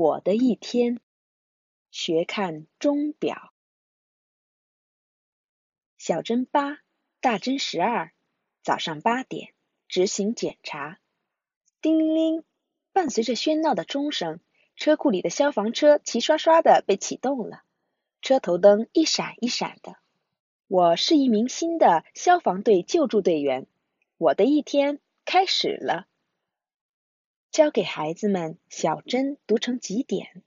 我的一天，学看钟表。小针八，大针十二，早上八点执行检查。叮铃铃，伴随着喧闹的钟声，车库里的消防车齐刷刷的被启动了，车头灯一闪一闪的。我是一名新的消防队救助队员，我的一天开始了。教给孩子们小针读成几点，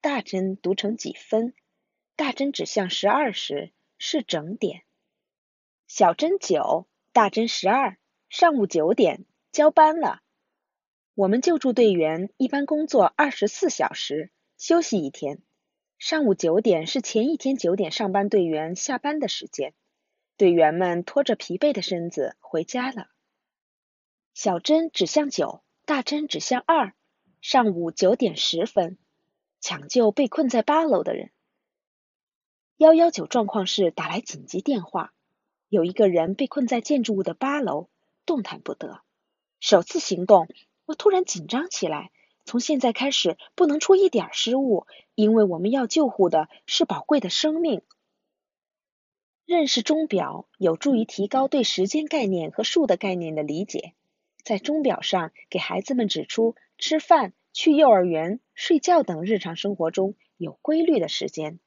大针读成几分。大针指向十二时是整点。小针九，大针十二，上午九点交班了。我们救助队员一般工作二十四小时，休息一天。上午九点是前一天九点上班队员下班的时间，队员们拖着疲惫的身子回家了。小针指向九。大针指向二，上午九点十分，抢救被困在八楼的人。幺幺九状况室打来紧急电话，有一个人被困在建筑物的八楼，动弹不得。首次行动，我突然紧张起来。从现在开始，不能出一点失误，因为我们要救护的是宝贵的生命。认识钟表有助于提高对时间概念和数的概念的理解。在钟表上给孩子们指出吃饭、去幼儿园、睡觉等日常生活中有规律的时间。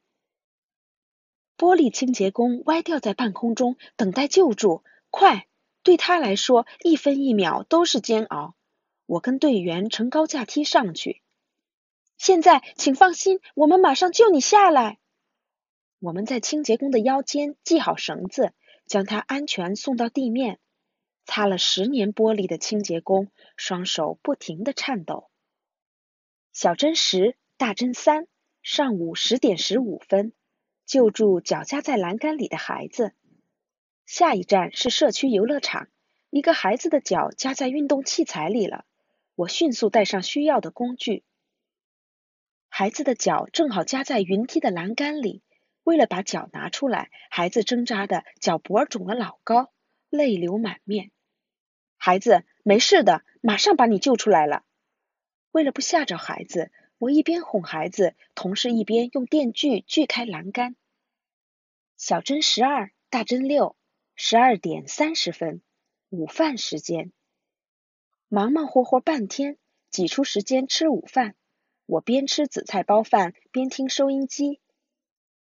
玻璃清洁工歪掉在半空中等待救助，快！对他来说，一分一秒都是煎熬。我跟队员乘高架梯上去。现在，请放心，我们马上救你下来。我们在清洁工的腰间系好绳子，将他安全送到地面。擦了十年玻璃的清洁工，双手不停的颤抖。小针十，大针三，上午十点十五分，救助脚夹在栏杆里的孩子。下一站是社区游乐场，一个孩子的脚夹在运动器材里了。我迅速带上需要的工具。孩子的脚正好夹在云梯的栏杆里，为了把脚拿出来，孩子挣扎的脚脖肿了老高，泪流满面。孩子，没事的，马上把你救出来了。为了不吓着孩子，我一边哄孩子，同时一边用电锯锯开栏杆。小针十二，大针六，十二点三十分，午饭时间。忙忙活活半天，挤出时间吃午饭。我边吃紫菜包饭边听收音机。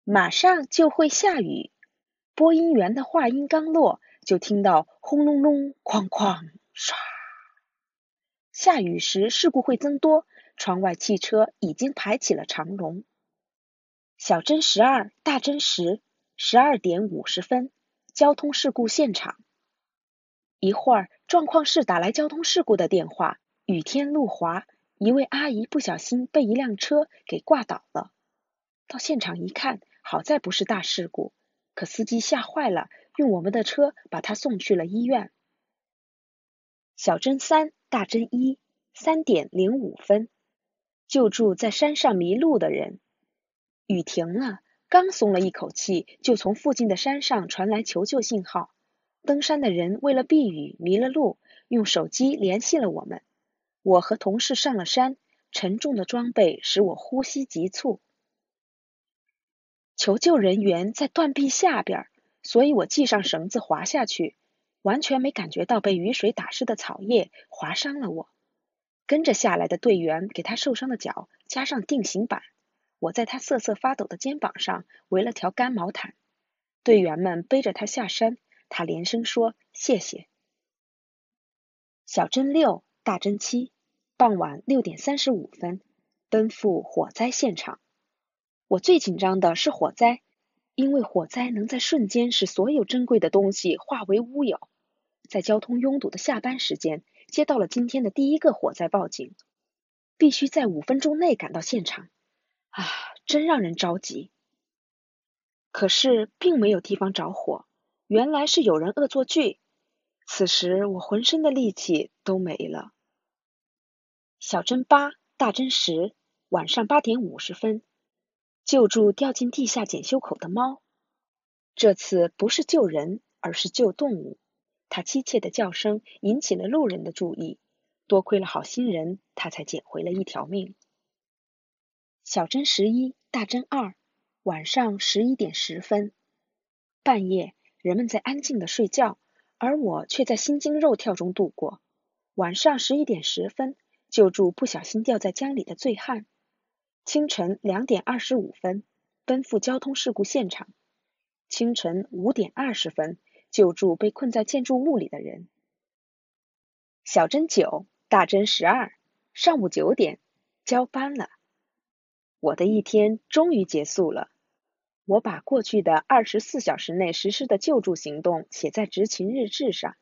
马上就会下雨。播音员的话音刚落。就听到轰隆隆、哐哐、唰。下雨时事故会增多，窗外汽车已经排起了长龙。小针十二，大针十，十二点五十分，交通事故现场。一会儿，状况室打来交通事故的电话。雨天路滑，一位阿姨不小心被一辆车给挂倒了。到现场一看，好在不是大事故，可司机吓坏了。用我们的车把他送去了医院。小针三，大针一，三点零五分，救助在山上迷路的人。雨停了，刚松了一口气，就从附近的山上传来求救信号。登山的人为了避雨迷了路，用手机联系了我们。我和同事上了山，沉重的装备使我呼吸急促。求救人员在断壁下边。所以我系上绳子滑下去，完全没感觉到被雨水打湿的草叶划伤了我。跟着下来的队员给他受伤的脚加上定型板，我在他瑟瑟发抖的肩膀上围了条干毛毯。队员们背着他下山，他连声说谢谢。小针六，大针七，傍晚六点三十五分，奔赴火灾现场。我最紧张的是火灾。因为火灾能在瞬间使所有珍贵的东西化为乌有，在交通拥堵的下班时间接到了今天的第一个火灾报警，必须在五分钟内赶到现场，啊，真让人着急。可是并没有地方着火，原来是有人恶作剧。此时我浑身的力气都没了。小针八，大针十，晚上八点五十分。救助掉进地下检修口的猫，这次不是救人，而是救动物。它凄切的叫声引起了路人的注意，多亏了好心人，它才捡回了一条命。小珍十一，大珍二，晚上十一点十分。半夜，人们在安静的睡觉，而我却在心惊肉跳中度过。晚上十一点十分，救助不小心掉在江里的醉汉。清晨两点二十五分，奔赴交通事故现场。清晨五点二十分，救助被困在建筑物里的人。小针九，大针十二，上午九点，交班了。我的一天终于结束了。我把过去的二十四小时内实施的救助行动写在执勤日志上。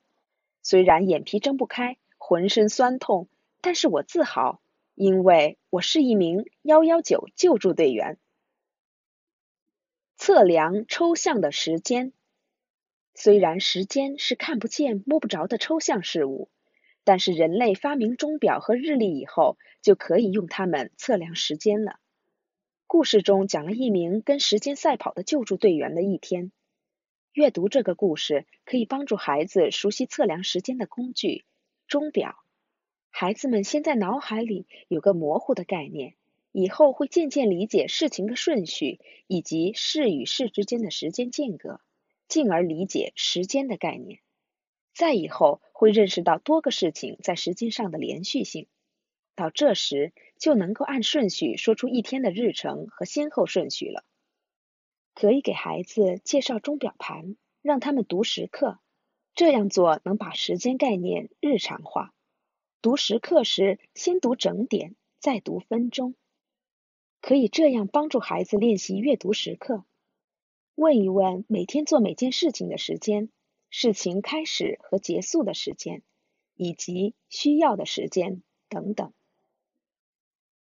虽然眼皮睁不开，浑身酸痛，但是我自豪，因为我是一名幺幺九救助队员。测量抽象的时间。虽然时间是看不见、摸不着的抽象事物，但是人类发明钟表和日历以后，就可以用它们测量时间了。故事中讲了一名跟时间赛跑的救助队员的一天。阅读这个故事可以帮助孩子熟悉测量时间的工具——钟表。孩子们先在脑海里有个模糊的概念，以后会渐渐理解事情的顺序以及事与事之间的时间间隔，进而理解时间的概念。再以后会认识到多个事情在时间上的连续性。到这时，就能够按顺序说出一天的日程和先后顺序了。可以给孩子介绍钟表盘，让他们读时刻，这样做能把时间概念日常化。读时刻时，先读整点，再读分钟，可以这样帮助孩子练习阅读时刻。问一问每天做每件事情的时间、事情开始和结束的时间，以及需要的时间等等。